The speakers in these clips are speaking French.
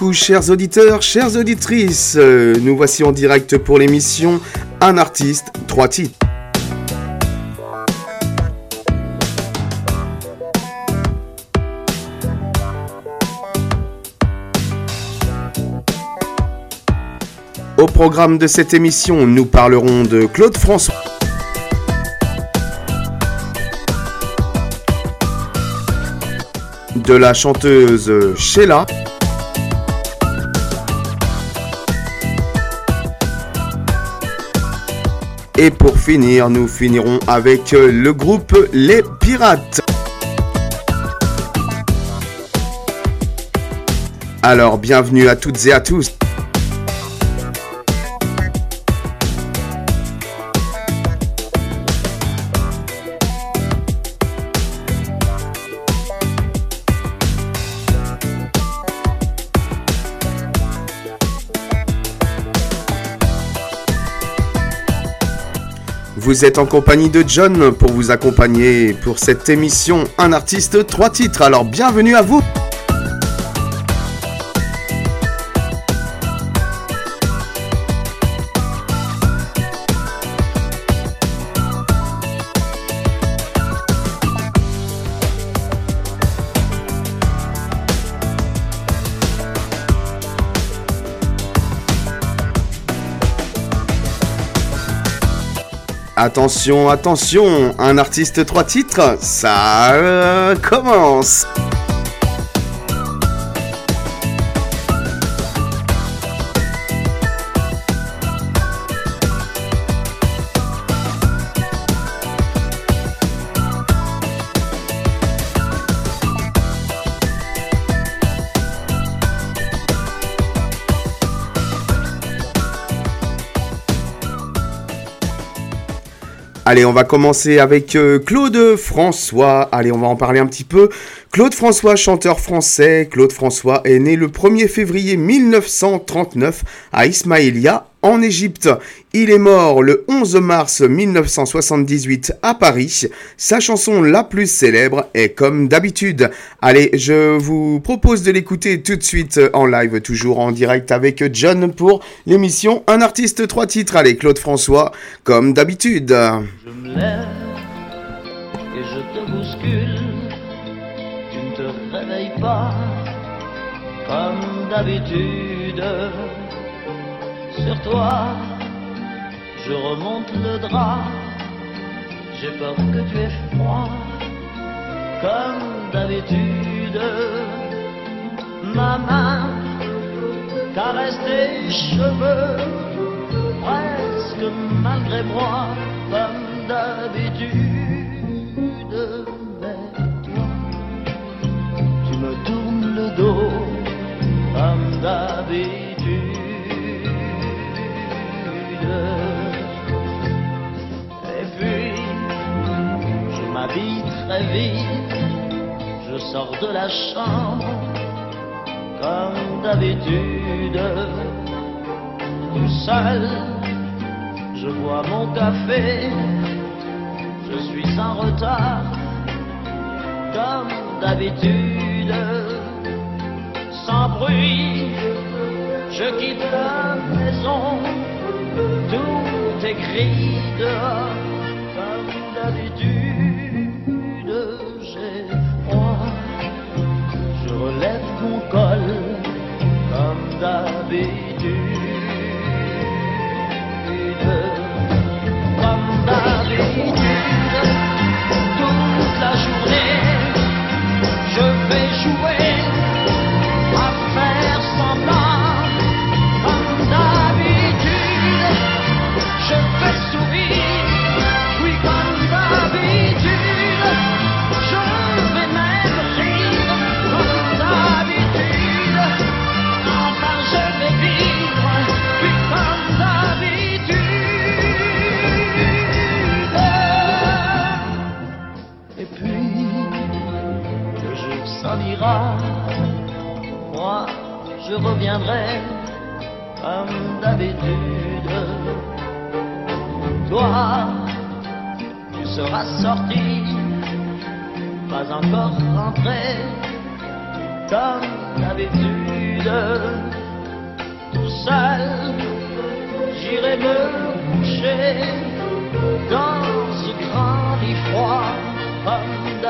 Coucou chers auditeurs, chères auditrices, euh, nous voici en direct pour l'émission Un artiste, trois titres. Au programme de cette émission, nous parlerons de Claude François. De la chanteuse Sheila. Et pour finir, nous finirons avec euh, le groupe Les Pirates. Alors, bienvenue à toutes et à tous. Vous êtes en compagnie de John pour vous accompagner pour cette émission Un artiste, trois titres. Alors bienvenue à vous. Attention, attention, un artiste trois titres, ça euh, commence. Allez, on va commencer avec euh, Claude François. Allez, on va en parler un petit peu. Claude François, chanteur français. Claude François est né le 1er février 1939 à Ismaïlia, en Égypte. Il est mort le 11 mars 1978 à Paris. Sa chanson la plus célèbre est comme d'habitude. Allez, je vous propose de l'écouter tout de suite en live, toujours en direct avec John pour l'émission Un artiste, trois titres. Allez, Claude François, comme d'habitude. Je me lève et je te bouscule. Tu ne te réveilles pas comme d'habitude sur toi. Je remonte le drap, j'ai peur que tu aies froid, comme d'habitude. Ma main caresse tes cheveux, presque malgré moi, comme d'habitude. Mais toi, tu me tournes le dos, comme d'habitude. Je sors de la chambre, comme d'habitude, tout seul, je bois mon café, je suis en retard, comme d'habitude, sans bruit, je quitte la maison tout écrit dehors, comme d'habitude, d'habitude. Toute la journée, je vais jouer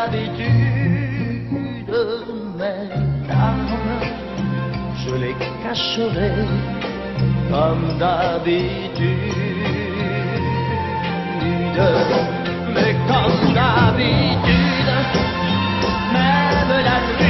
d'habitude. Mes larmes, je les cacherai comme d'habitude. Mais comme d'habitude, même la nuit,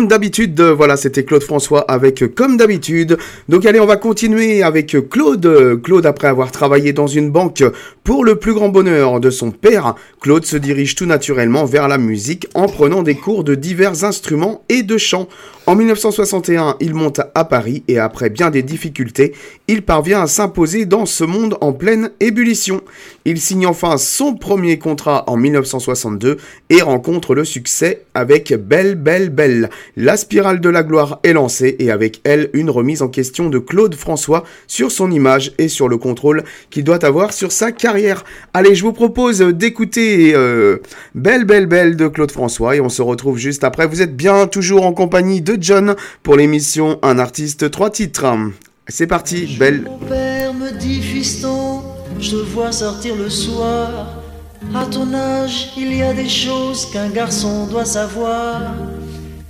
comme d'habitude, euh, voilà, c'était Claude François avec euh, Comme d'habitude. Donc allez, on va continuer avec euh, Claude. Claude, après avoir travaillé dans une banque pour le plus grand bonheur de son père, Claude se dirige tout naturellement vers la musique en prenant des cours de divers instruments et de chant. En 1961, il monte à Paris et après bien des difficultés, il parvient à s'imposer dans ce monde en pleine ébullition. Il signe enfin son premier contrat en 1962 et rencontre le succès avec Belle Belle Belle. La spirale de la gloire est lancée et avec elle une remise en question de Claude François sur son image et sur le contrôle qu'il doit avoir sur sa carrière. Allez, je vous propose d'écouter euh, Belle Belle Belle de Claude François et on se retrouve juste après. Vous êtes bien toujours en compagnie de John pour l'émission Un artiste, trois titres. C'est parti, Belle. Mon père me dit, fiston, je te vois sortir le soir. À ton âge, il y a des choses qu'un garçon doit savoir.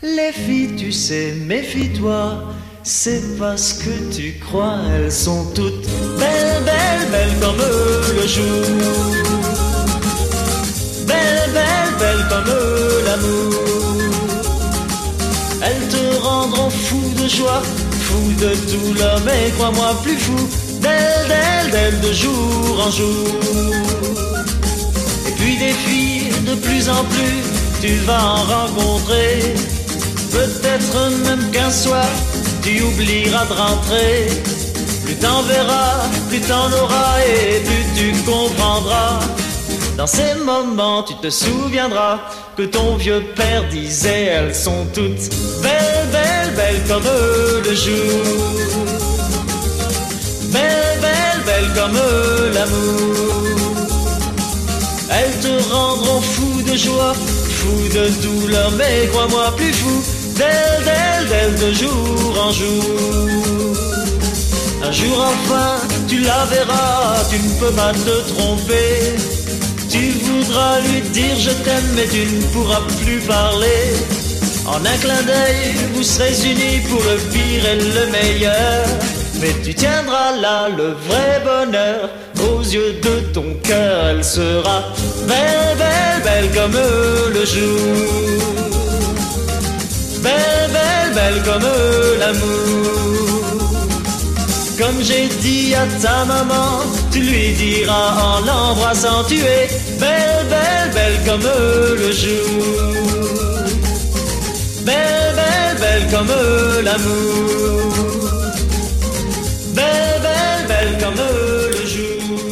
Les filles, tu sais, méfie-toi. C'est parce que tu crois, elles sont toutes belles, belles, belles comme le jour. Belles, belles, belles comme l'amour. Elles te rendront fou de joie, fou de douleur, mais crois-moi plus fou d'elles, d'elles, d'elles de jour en jour. Et puis des filles de plus en plus, tu vas en rencontrer. Peut-être même qu'un soir, tu oublieras de rentrer. Plus t'en verras, plus t'en auras et plus tu comprendras. Dans ces moments, tu te souviendras que ton vieux père disait elles sont toutes belles, belles, belles comme le jour. Belles, belles, belles comme l'amour. Elles te rendront fou de joie, fou de douleur, mais crois-moi plus fou d'elles, d'elles, d'elles de jour en jour. Un jour enfin, tu la verras, tu ne peux pas te tromper. Tu voudras lui dire je t'aime, mais tu ne pourras plus parler. En un clin d'œil, vous serez unis pour le pire et le meilleur. Mais tu tiendras là le vrai bonheur. Aux yeux de ton cœur, elle sera belle, belle, belle comme le jour. Belle, belle, belle comme l'amour. Comme j'ai dit à ta maman, tu lui diras en l'embrassant, tu es belle, belle, belle comme le jour. Belle, belle, belle comme l'amour. Belle, belle, belle comme le jour.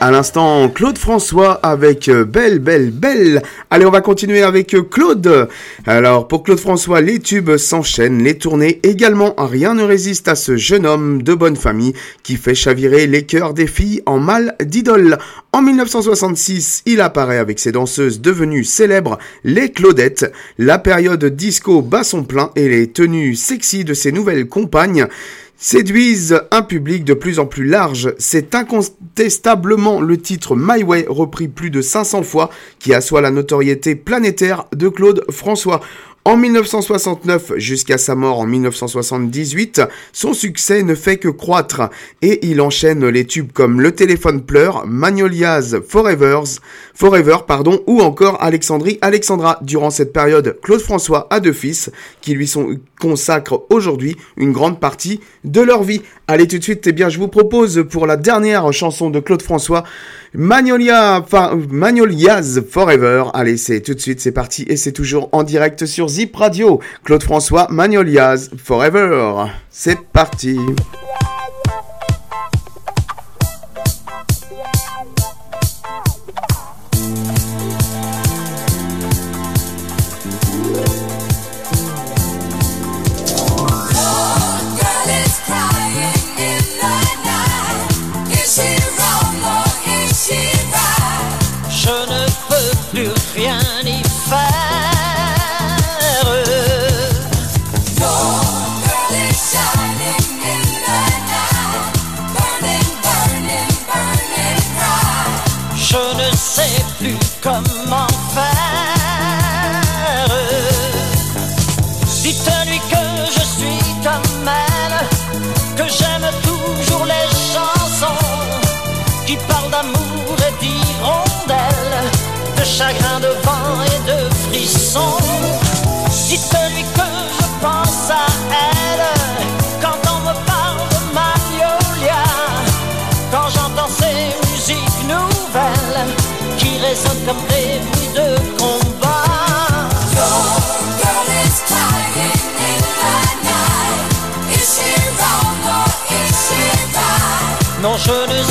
À l'instant, Claude François avec euh, Belle, Belle, Belle. Allez, on va continuer avec euh, Claude. Alors, pour Claude François, les tubes s'enchaînent, les tournées également. Rien ne résiste à ce jeune homme de bonne famille qui fait chavirer les cœurs des filles en mal d'idole. En 1966, il apparaît avec ses danseuses devenues célèbres, les Claudettes. La période disco bat son plein et les tenues sexy de ses nouvelles compagnes séduisent un public de plus en plus large. C'est incontestablement le titre My Way, repris plus de 500 fois, qui assoit la notoriété planétaire de Claude François. En 1969 jusqu'à sa mort en 1978, son succès ne fait que croître et il enchaîne les tubes comme Le téléphone pleure, Magnolias Forever pardon, ou encore Alexandrie Alexandra. Durant cette période, Claude François a deux fils qui lui sont consacrent aujourd'hui une grande partie de leur vie. Allez tout de suite, eh bien je vous propose pour la dernière chanson de Claude François Magnolia, Magnolias Forever. Allez, c'est tout de suite, c'est parti et c'est toujours en direct sur Zip Radio. Claude François, Magnolias Forever. C'est parti.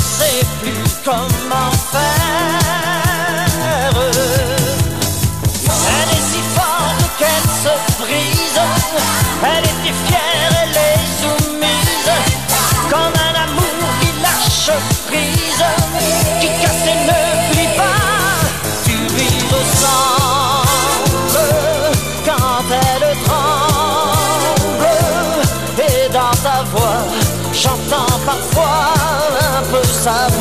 Sais plus comment faire. Elle est si forte qu'elle se brise. Elle était un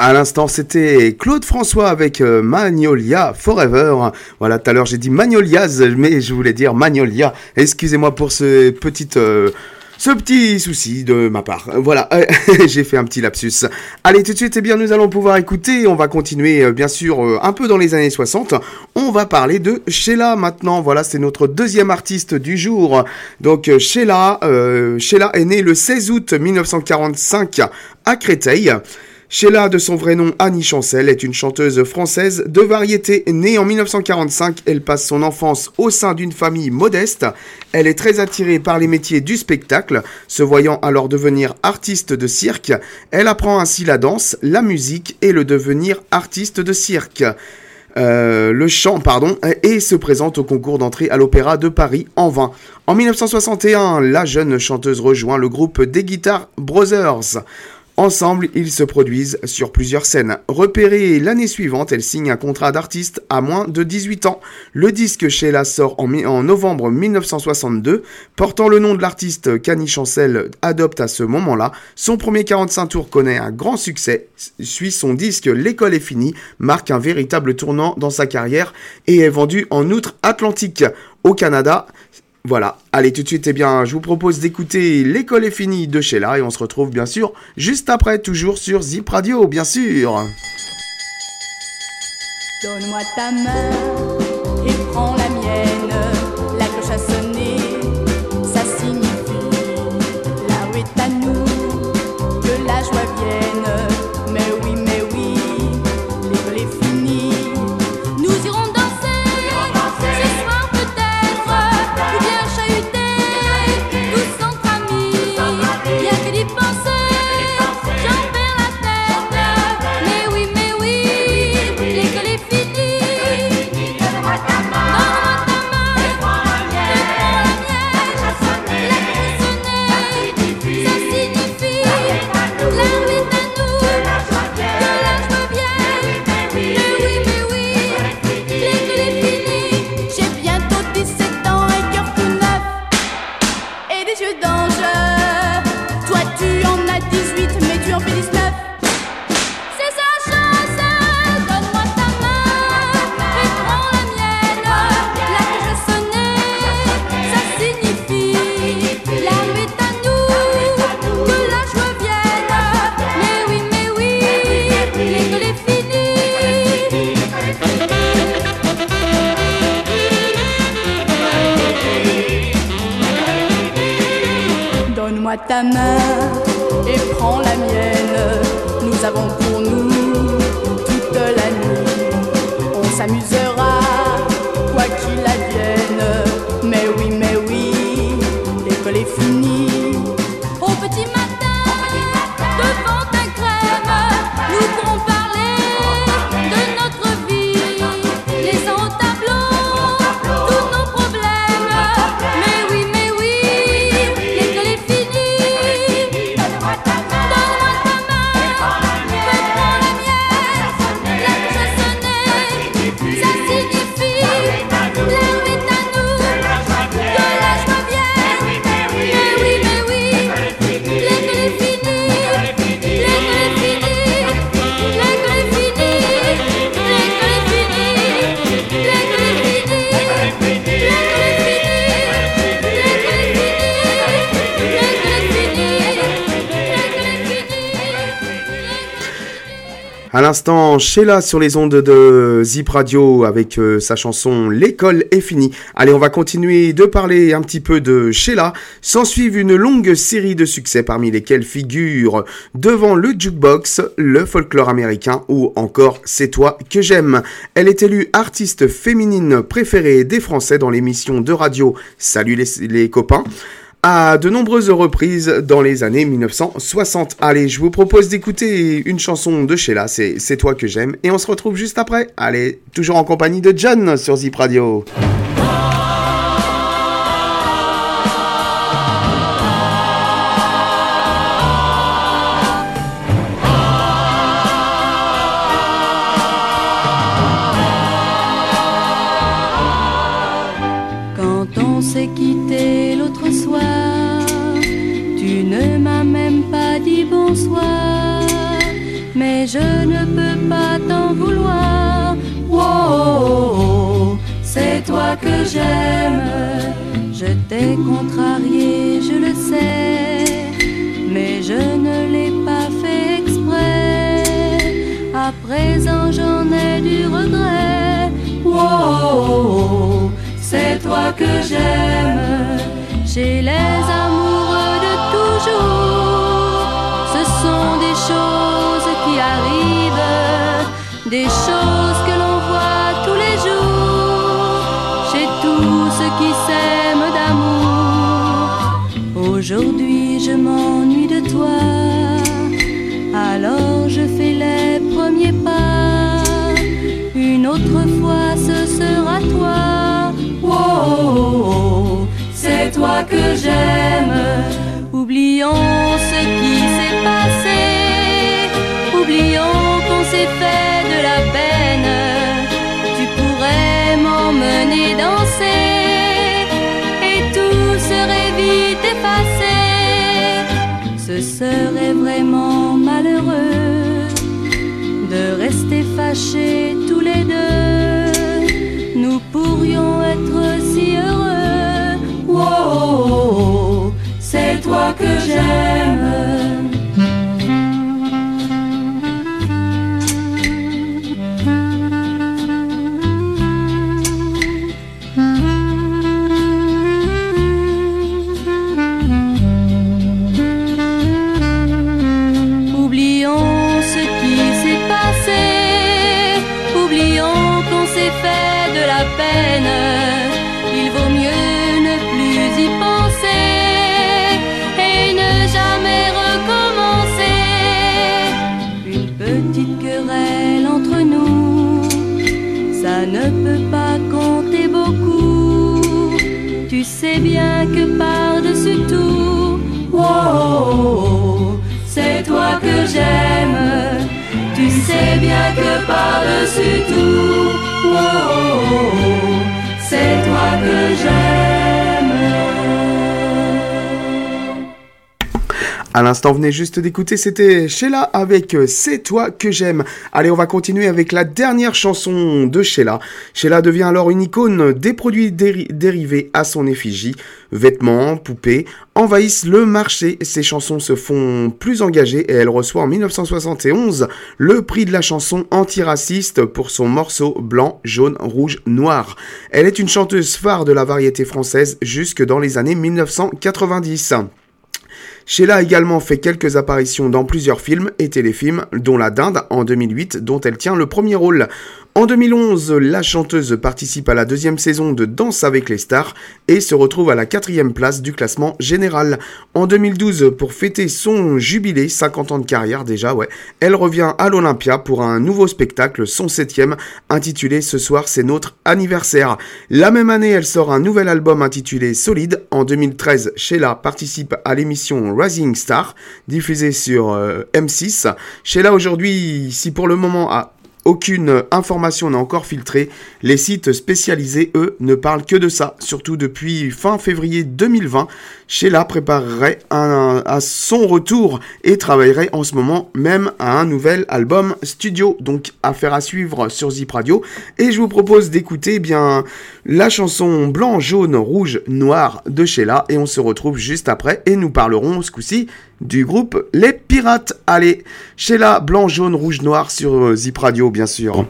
À l'instant, c'était Claude François avec euh, Magnolia Forever. Voilà, tout à l'heure j'ai dit Magnolias, mais je voulais dire Magnolia. Excusez-moi pour ce petit, euh, ce petit souci de ma part. Voilà, j'ai fait un petit lapsus. Allez, tout de suite, eh bien, nous allons pouvoir écouter. On va continuer, euh, bien sûr, un peu dans les années 60. On va parler de Sheila maintenant. Voilà, c'est notre deuxième artiste du jour. Donc, Sheila, Sheila est née le 16 août 1945 à Créteil. Sheila, de son vrai nom Annie Chancel, est une chanteuse française de variété. Née en 1945, elle passe son enfance au sein d'une famille modeste. Elle est très attirée par les métiers du spectacle, se voyant alors devenir artiste de cirque. Elle apprend ainsi la danse, la musique et le devenir artiste de cirque. Euh, le chant, pardon, et se présente au concours d'entrée à l'Opéra de Paris en vain. En 1961, la jeune chanteuse rejoint le groupe des Guitar Brothers. Ensemble, ils se produisent sur plusieurs scènes. Repérée l'année suivante, elle signe un contrat d'artiste à moins de 18 ans. Le disque Sheila sort en, novembre 1962, portant le nom de l'artiste qu'Annie Chancel adopte à ce moment-là. Son premier 45 tours connaît un grand succès, suit son disque L'école est finie, marque un véritable tournant dans sa carrière et est vendu en outre-Atlantique. Au Canada, voilà, allez tout de suite, eh bien, je vous propose d'écouter L'école est finie de Sheila et on se retrouve bien sûr juste après, toujours sur Zip Radio, bien sûr. Donne-moi ta main Ta main et prends la mienne. Nous avons À l'instant, Sheila sur les ondes de Zip Radio avec euh, sa chanson L'école est finie. Allez, on va continuer de parler un petit peu de Sheila. S'en suivent une longue série de succès parmi lesquels figurent Devant le jukebox, le folklore américain ou encore C'est toi que j'aime. Elle est élue artiste féminine préférée des Français dans l'émission de radio Salut les, les copains à de nombreuses reprises dans les années 1960. Allez, je vous propose d'écouter une chanson de Sheila, c'est toi que j'aime, et on se retrouve juste après. Allez, toujours en compagnie de John sur Zip Radio. C'est toi que j'aime. Je t'ai contrarié, je le sais, mais je ne l'ai pas fait exprès. À présent, j'en ai du regret. Wow, c'est toi que j'aime. Chez les amoureux de toujours, ce sont des choses qui arrivent, des choses que j'aime. Oublions ce qui s'est passé. Oublions qu'on s'est fait de la peine. Tu pourrais m'emmener danser et tout serait vite effacé. Ce serait vraiment malheureux de rester fâchés tous les deux. Nous pourrions être toi que j'aime. Par-dessus tout, wow, c'est toi que j'aime. À l'instant, venez juste d'écouter, c'était Sheila avec euh, C'est toi que j'aime. Allez, on va continuer avec la dernière chanson de Sheila. Sheila devient alors une icône des produits déri- dérivés à son effigie. Vêtements, poupées envahissent le marché. Ses chansons se font plus engagées et elle reçoit en 1971 le prix de la chanson antiraciste pour son morceau blanc, jaune, rouge, noir. Elle est une chanteuse phare de la variété française jusque dans les années 1990. Sheila a également fait quelques apparitions dans plusieurs films et téléfilms, dont La Dinde en 2008, dont elle tient le premier rôle. En 2011, la chanteuse participe à la deuxième saison de Danse avec les stars et se retrouve à la quatrième place du classement général. En 2012, pour fêter son jubilé, 50 ans de carrière déjà, elle revient à l'Olympia pour un nouveau spectacle, son septième, intitulé Ce soir c'est notre anniversaire. La même année, elle sort un nouvel album intitulé Solide. En 2013, Sheila participe à l'émission Rising Star, diffusée sur euh, M6. Sheila aujourd'hui, si pour le moment a aucune information n'est encore filtrée. Les sites spécialisés, eux, ne parlent que de ça. Surtout depuis fin février 2020, Sheila préparerait à son retour et travaillerait en ce moment même à un nouvel album studio. Donc affaire à suivre sur Zip Radio. Et je vous propose d'écouter eh bien la chanson Blanc, jaune, rouge, noir de Sheila. Et on se retrouve juste après et nous parlerons ce coup-ci du groupe Les Pirates. Allez, Sheila, blanc, jaune, rouge, noir sur euh, Zip Radio, bien sûr.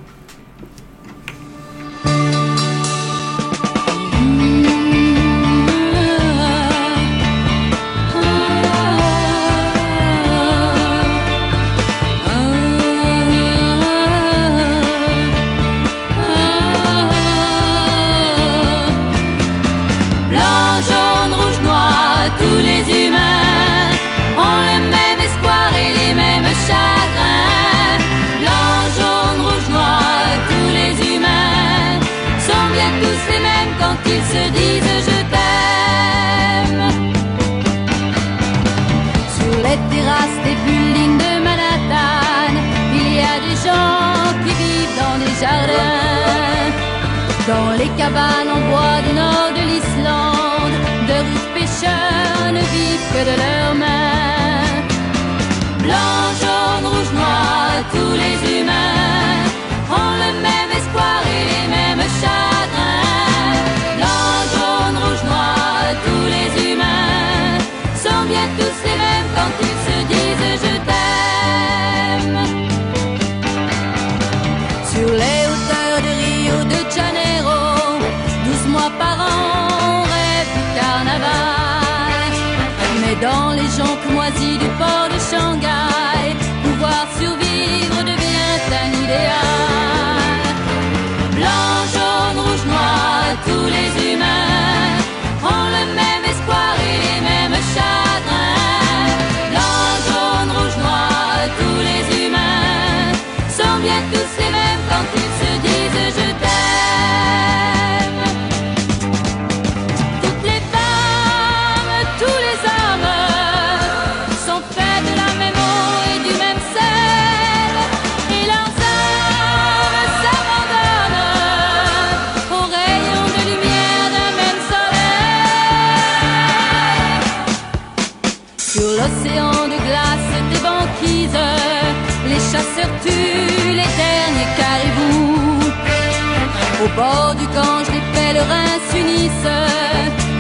Pèlerins s'unissent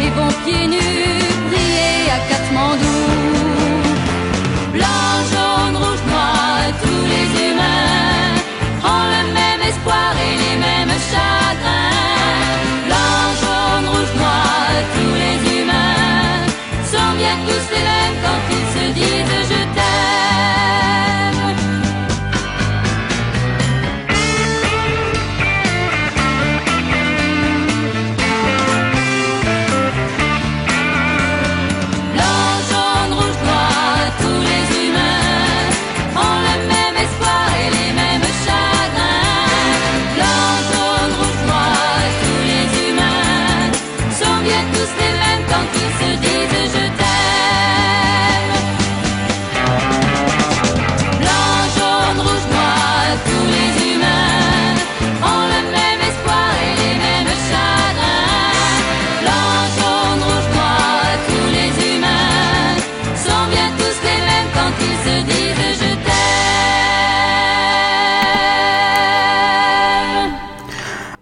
et vont pieds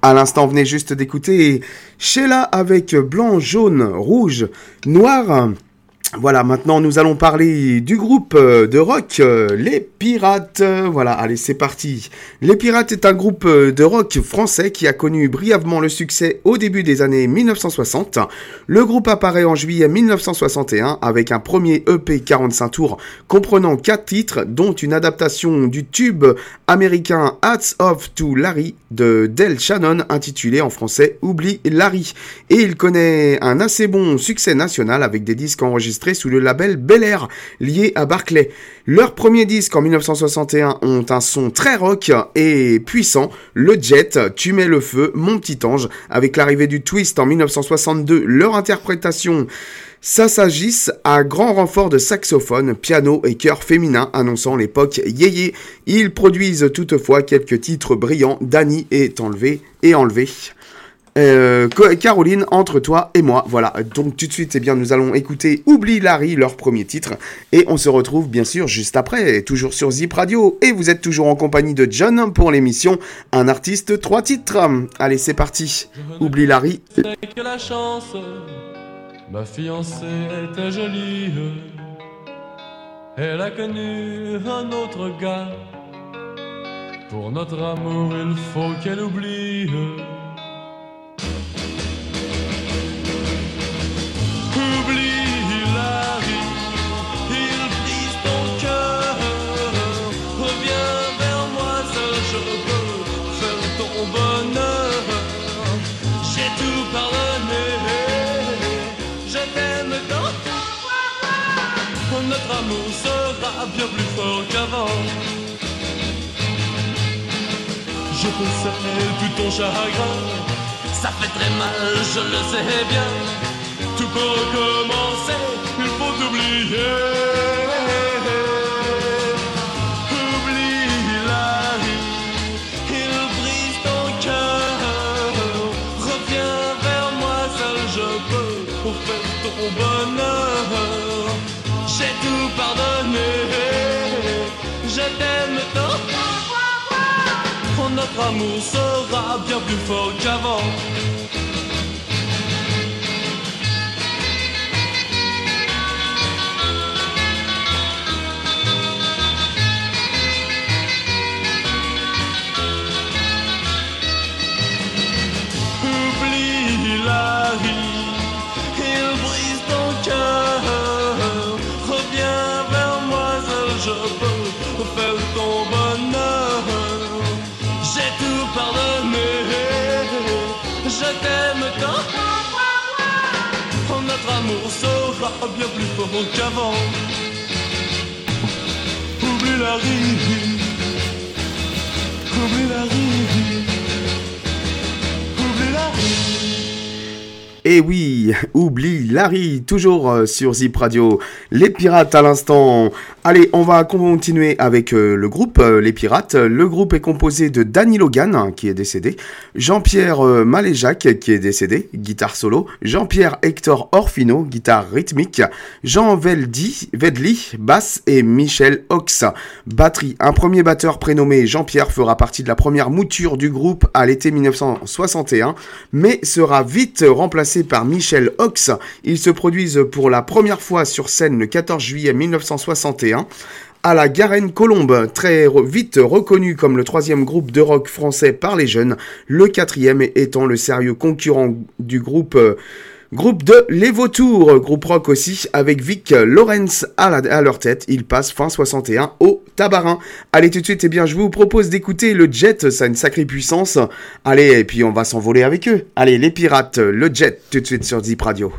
À l'instant, venait juste d'écouter Sheila avec blanc, jaune, rouge, noir. Voilà, maintenant nous allons parler du groupe euh, de rock euh, Les Pirates. Voilà, allez, c'est parti. Les Pirates est un groupe euh, de rock français qui a connu brièvement le succès au début des années 1960. Le groupe apparaît en juillet 1961 avec un premier EP 45 tours comprenant 4 titres, dont une adaptation du tube américain Hats Off to Larry de Del Shannon intitulé en français Oublie Larry. Et il connaît un assez bon succès national avec des disques enregistrés sous le label Bel Air lié à Barclay. Leurs premiers disques en 1961 ont un son très rock et puissant. Le Jet, Tu mets le feu, Mon petit ange. Avec l'arrivée du twist en 1962, leur interprétation ça s'agisse à grand renfort de saxophone, piano et chœur féminin annonçant l'époque yéyé. Ils produisent toutefois quelques titres brillants. Danny est enlevé et enlevé. Euh, Caroline, entre toi et moi. Voilà, donc tout de suite, eh bien, nous allons écouter Oublie Larry, leur premier titre. Et on se retrouve bien sûr juste après, toujours sur Zip Radio. Et vous êtes toujours en compagnie de John pour l'émission Un artiste, trois titres. Allez, c'est parti. Oublie Larry. C'est que la chance, ma fiancée était jolie. Elle a connu un autre gars. Pour notre amour, il faut qu'elle. Oublie plus fort qu'avant. Je possède tout ton chagrin, ça fait très mal, je le sais bien. Tout peut recommencer, il faut oublier. Oublie Larry, il brise ton cœur. Reviens vers moi, seul je peux pour faire ton bonheur. J'ai tout pardonné, t'aime tant. Oh, Notre amour sera bien plus fort qu'avant. Notre amour sera bien plus fort qu'avant. Oublie la rive. Oublie la rive. Oublie la rive. Et oui, oublie Larry, toujours euh, sur Zip Radio. Les pirates à l'instant. Allez, on va continuer avec euh, le groupe, euh, les pirates. Le groupe est composé de Danny Logan, hein, qui est décédé, Jean-Pierre Maléjac, qui est décédé, guitare solo, Jean-Pierre Hector Orfino, guitare rythmique, Jean Veldi, Vedli, basse et Michel Ox, batterie. Un premier batteur prénommé Jean-Pierre fera partie de la première mouture du groupe à l'été 1961, mais sera vite remplacé par Michel Ox. Ils se produisent pour la première fois sur scène le 14 juillet 1961 à la Garenne Colombe, très vite reconnu comme le troisième groupe de rock français par les jeunes, le quatrième étant le sérieux concurrent du groupe euh, Groupe de Les Vautours, groupe rock aussi, avec Vic Lawrence à, leur tête. Il passe fin 61 au Tabarin. Allez tout de suite, eh bien, je vous propose d'écouter le Jet, ça a une sacrée puissance. Allez, et puis on va s'envoler avec eux. Allez, les pirates, le Jet, tout de suite sur Zip Radio.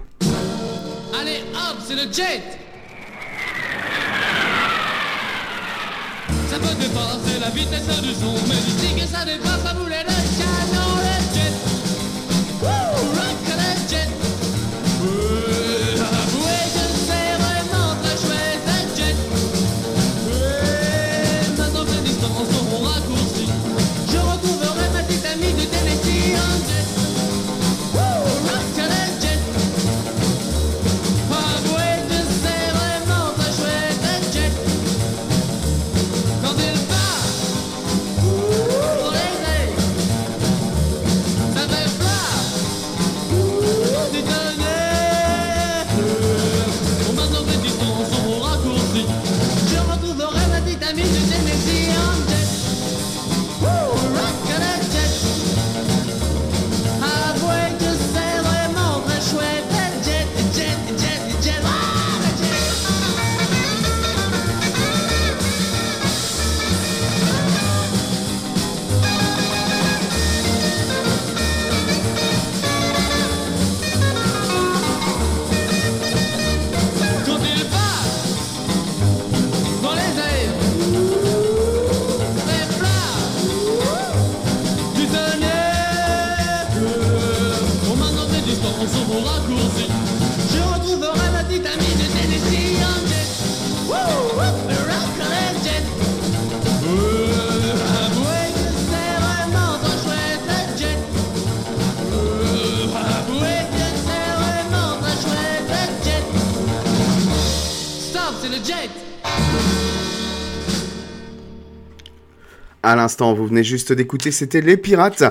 À l'instant, vous venez juste d'écouter, c'était les pirates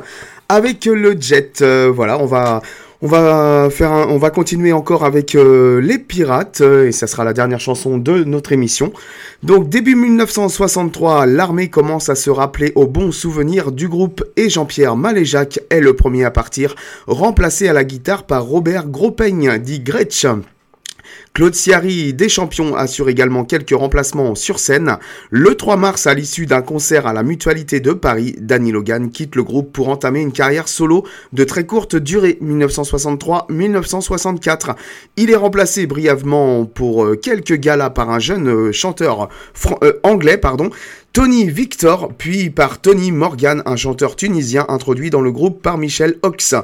avec le jet. Euh, voilà, on va on va faire on va continuer encore avec euh, les pirates euh, et ça sera la dernière chanson de notre émission. Donc début 1963, l'armée commence à se rappeler aux bons souvenirs du groupe et Jean-Pierre Maléjac est le premier à partir, remplacé à la guitare par Robert Gropeigne dit Gretsch. Claude Ciari, des champions, assure également quelques remplacements sur scène. Le 3 mars, à l'issue d'un concert à la Mutualité de Paris, Danny Logan quitte le groupe pour entamer une carrière solo de très courte durée, 1963-1964. Il est remplacé brièvement pour euh, quelques galas par un jeune euh, chanteur euh, anglais, pardon, Tony Victor, puis par Tony Morgan, un chanteur tunisien introduit dans le groupe par Michel Ox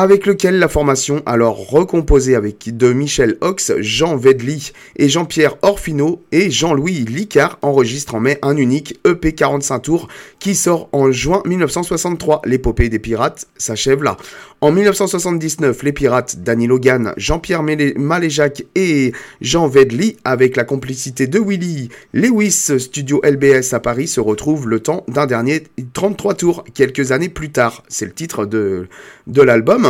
avec lequel la formation, alors recomposée avec de Michel Ox, Jean Vedli et Jean-Pierre Orfino et Jean-Louis Licard, enregistre en mai un unique EP 45 tours qui sort en juin 1963. L'épopée des pirates s'achève là. En 1979, les pirates Danny Logan, Jean-Pierre Maléjac et Jean Vedli, avec la complicité de Willy Lewis, studio LBS à Paris, se retrouvent le temps d'un dernier 33 tours, quelques années plus tard. C'est le titre de, de l'album.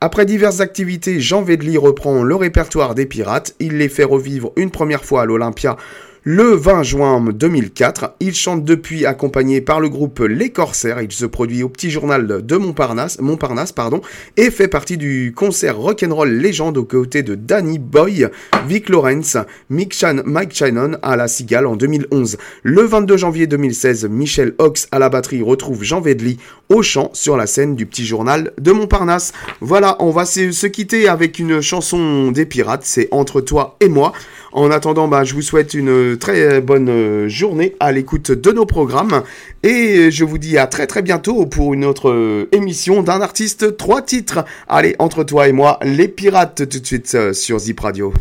Après diverses activités, Jean Vedli reprend le répertoire des pirates. Il les fait revivre une première fois à l'Olympia le 20 juin 2004. Il chante depuis accompagné par le groupe Les Corsaires. Il se produit au Petit Journal de Montparnasse, Montparnasse pardon, et fait partie du concert Rock'n'Roll Légende aux côtés de Danny Boy, Vic Lawrence, Mick Chan- Mike Shannon à la Cigale en 2011. Le 22 janvier 2016, Michel Ox à la batterie retrouve Jean Vedli au chant sur la scène du Petit Journal de Montparnasse. Voilà, on va se, se quitter avec une chanson des pirates, c'est Entre toi et moi. En attendant, bah, je vous souhaite une très bonne euh, journée à l'écoute de nos programmes et je vous dis à très très bientôt pour une autre euh, émission d'un artiste, trois titres. Allez, entre toi et moi, les pirates tout de suite euh, sur Zip Radio.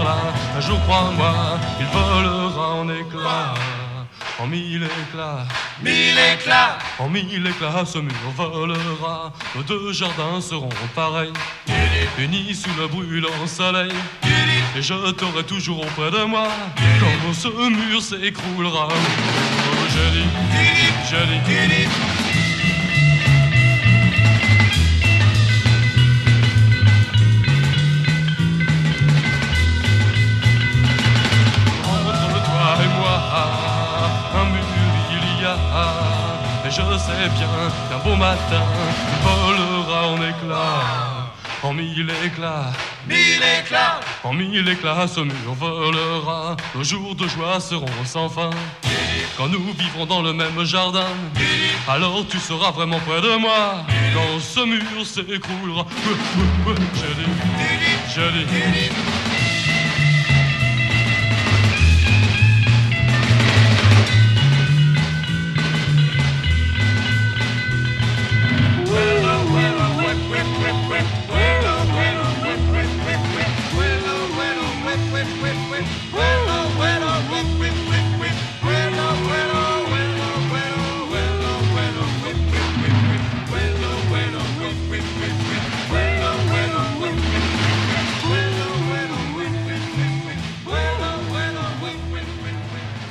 Un jour crois-moi, il volera en éclats. En mille éclats, mille éclats, en mille éclats, ce mur volera. Nos deux jardins seront pareils, unis sous le brûlant soleil. Et je t'aurai toujours auprès de moi quand ce mur s'écroulera. Oh, j'ai dit, j'ai mille éclats, mille éclats, en mille éclats ce mur volera, nos jours de joie seront sans fin. Quand nous vivrons dans le même jardin, alors tu seras vraiment près de moi. Quand ce mur s'écroulera, euh, euh, euh, je dis, je dis.